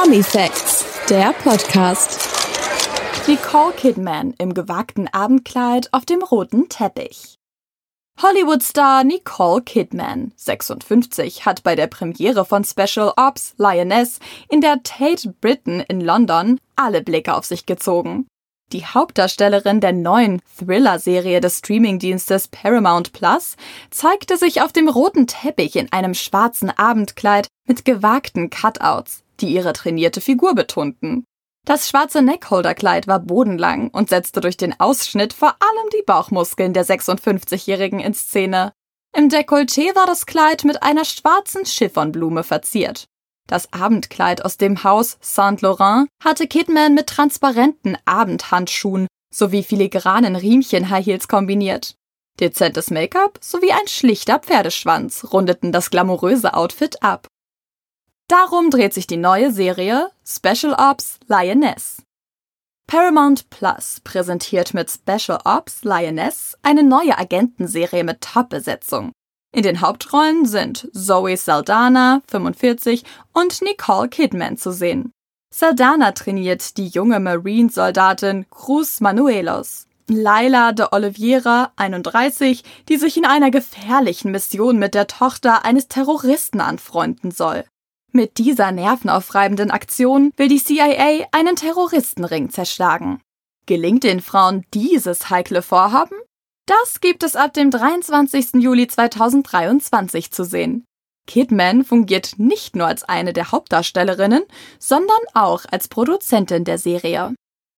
Promi Facts, der Podcast. Nicole Kidman im gewagten Abendkleid auf dem roten Teppich. Hollywood-Star Nicole Kidman, 56, hat bei der Premiere von Special Ops Lioness in der Tate Britain in London alle Blicke auf sich gezogen. Die Hauptdarstellerin der neuen Thriller-Serie des Streamingdienstes Paramount Plus zeigte sich auf dem roten Teppich in einem schwarzen Abendkleid mit gewagten Cutouts, die ihre trainierte Figur betonten. Das schwarze Neckholderkleid war bodenlang und setzte durch den Ausschnitt vor allem die Bauchmuskeln der 56-Jährigen in Szene. Im Dekolleté war das Kleid mit einer schwarzen Chiffonblume verziert. Das Abendkleid aus dem Haus Saint Laurent hatte Kidman mit transparenten Abendhandschuhen sowie filigranen Riemchen High Heels kombiniert. Dezentes Make-up sowie ein schlichter Pferdeschwanz rundeten das glamouröse Outfit ab. Darum dreht sich die neue Serie Special Ops Lioness. Paramount Plus präsentiert mit Special Ops Lioness eine neue Agentenserie mit Top-Besetzung. In den Hauptrollen sind Zoe Saldana, 45, und Nicole Kidman zu sehen. Saldana trainiert die junge Marine-Soldatin Cruz Manuelos. Laila de Oliveira, 31, die sich in einer gefährlichen Mission mit der Tochter eines Terroristen anfreunden soll. Mit dieser nervenaufreibenden Aktion will die CIA einen Terroristenring zerschlagen. Gelingt den Frauen dieses heikle Vorhaben? Das gibt es ab dem 23. Juli 2023 zu sehen. Kidman fungiert nicht nur als eine der Hauptdarstellerinnen, sondern auch als Produzentin der Serie.